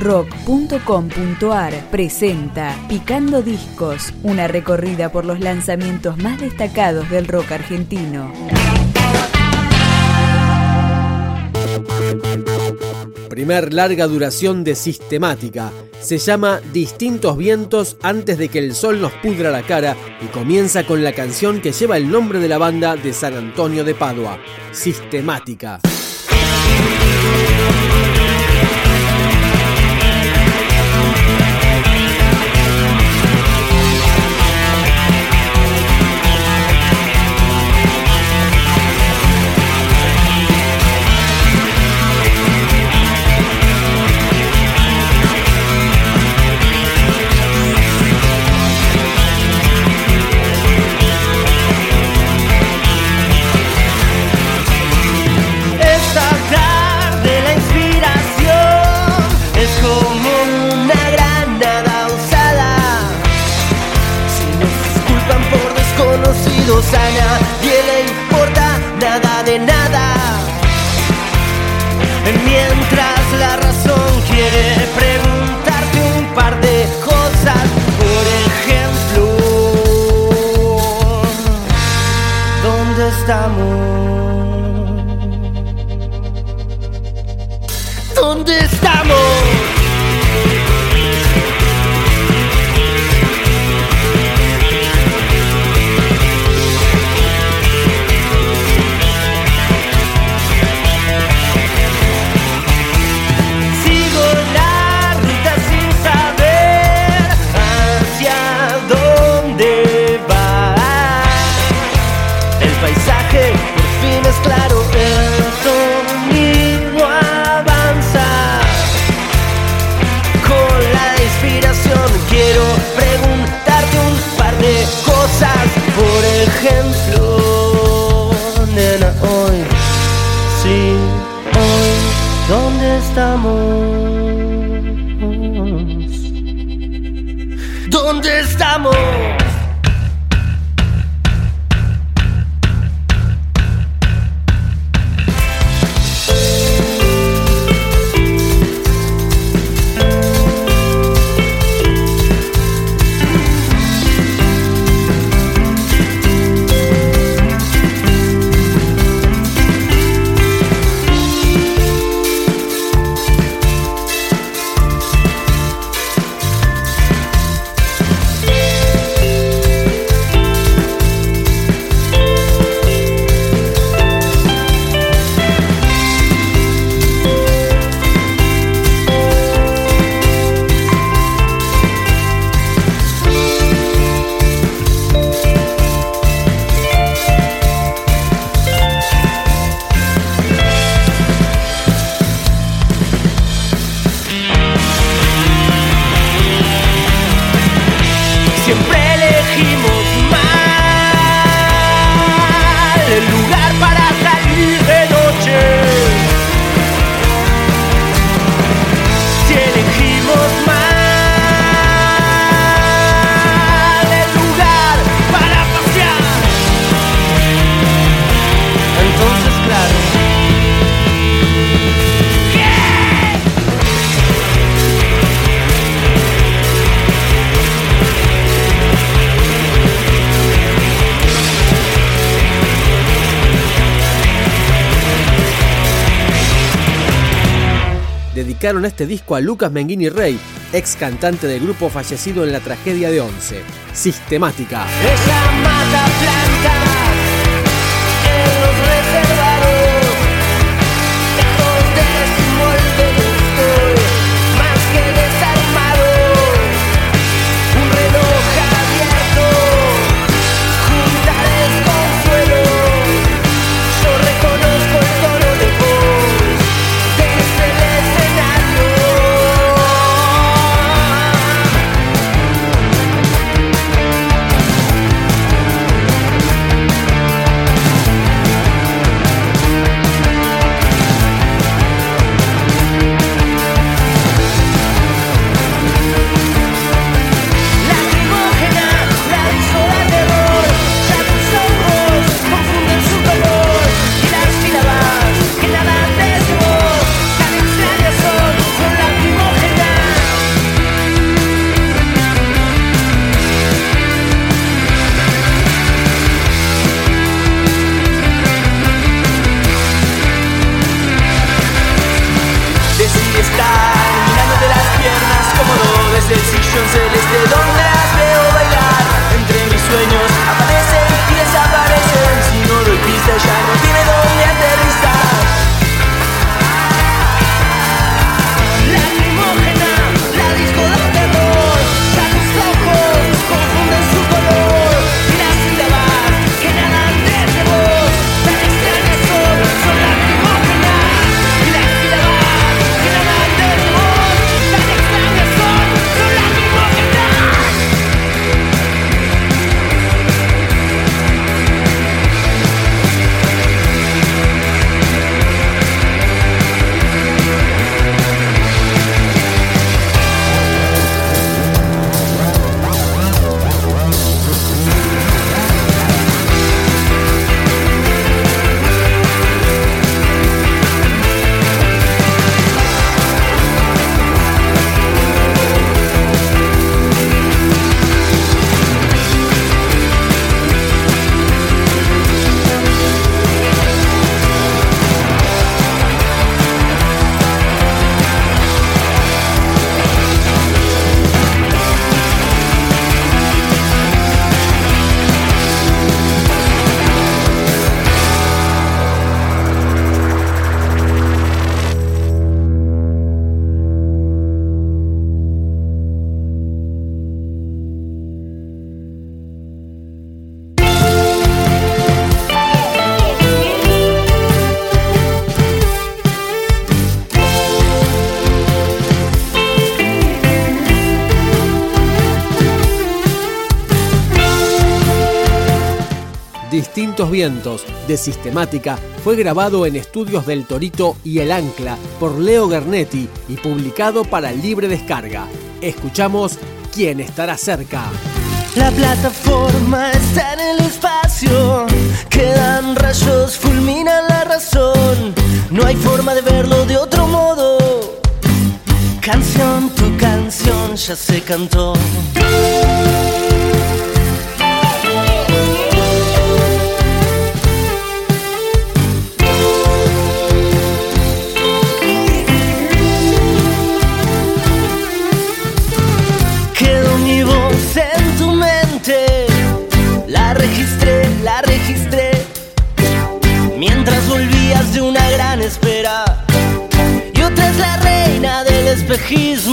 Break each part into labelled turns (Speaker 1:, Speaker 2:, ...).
Speaker 1: rock.com.ar presenta Picando Discos, una recorrida por los lanzamientos más destacados del rock argentino.
Speaker 2: Primer larga duración de Sistemática. Se llama Distintos Vientos antes de que el sol nos pudra la cara y comienza con la canción que lleva el nombre de la banda de San Antonio de Padua, Sistemática.
Speaker 3: ¿Dónde estamos? ¿Dónde estamos?
Speaker 2: Este disco a Lucas Menghini Rey, ex cantante del grupo fallecido en la tragedia de Once. Sistemática. Vientos de Sistemática fue grabado en estudios del Torito y el Ancla por Leo Gernetti y publicado para libre descarga. Escuchamos ¿Quién estará cerca?
Speaker 3: La plataforma está en el espacio, quedan rayos, fulminan la razón, no hay forma de verlo de otro modo. Canción, tu canción ya se cantó. из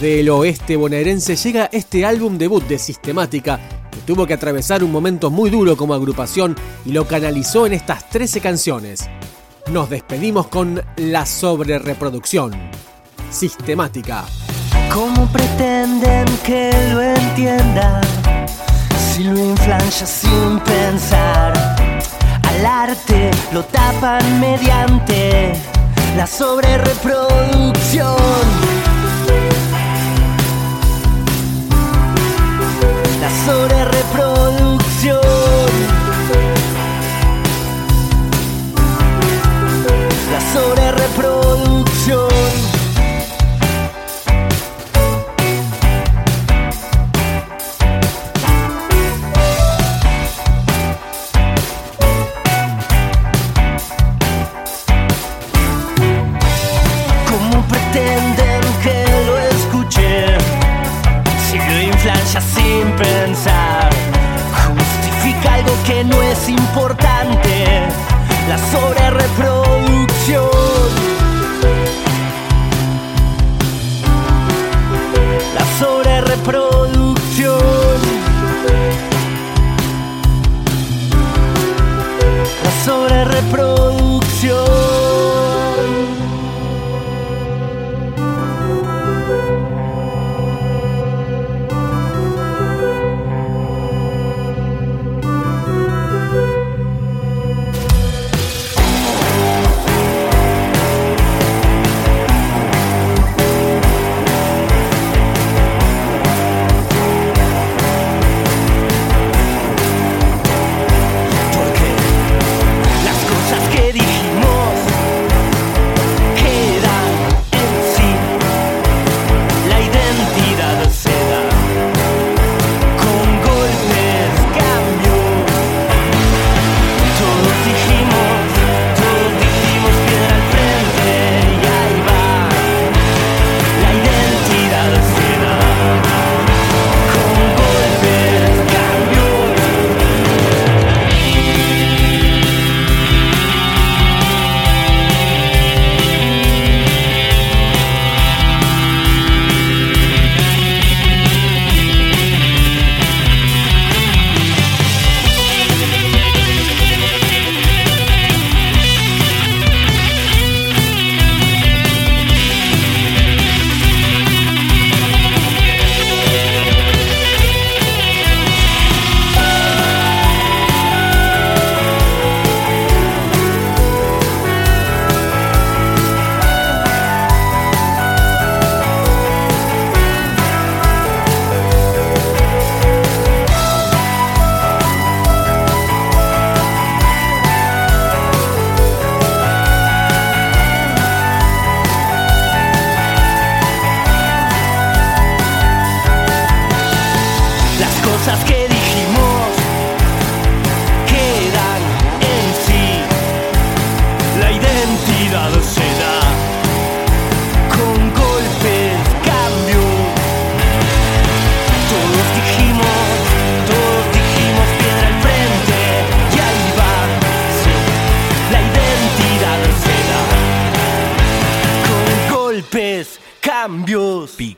Speaker 2: Desde el oeste bonaerense llega este álbum debut de Sistemática, que tuvo que atravesar un momento muy duro como agrupación y lo canalizó en estas 13 canciones. Nos despedimos con la sobrereproducción. Sistemática.
Speaker 3: ¿Cómo pretenden que lo entienda? Si lo inflan ya sin pensar. Al arte lo tapan mediante la sobrereproducción. Sobre reproducción. Justifica algo que no es importante. La sobrereproducción. La sobrereproducción. La sobrereproducción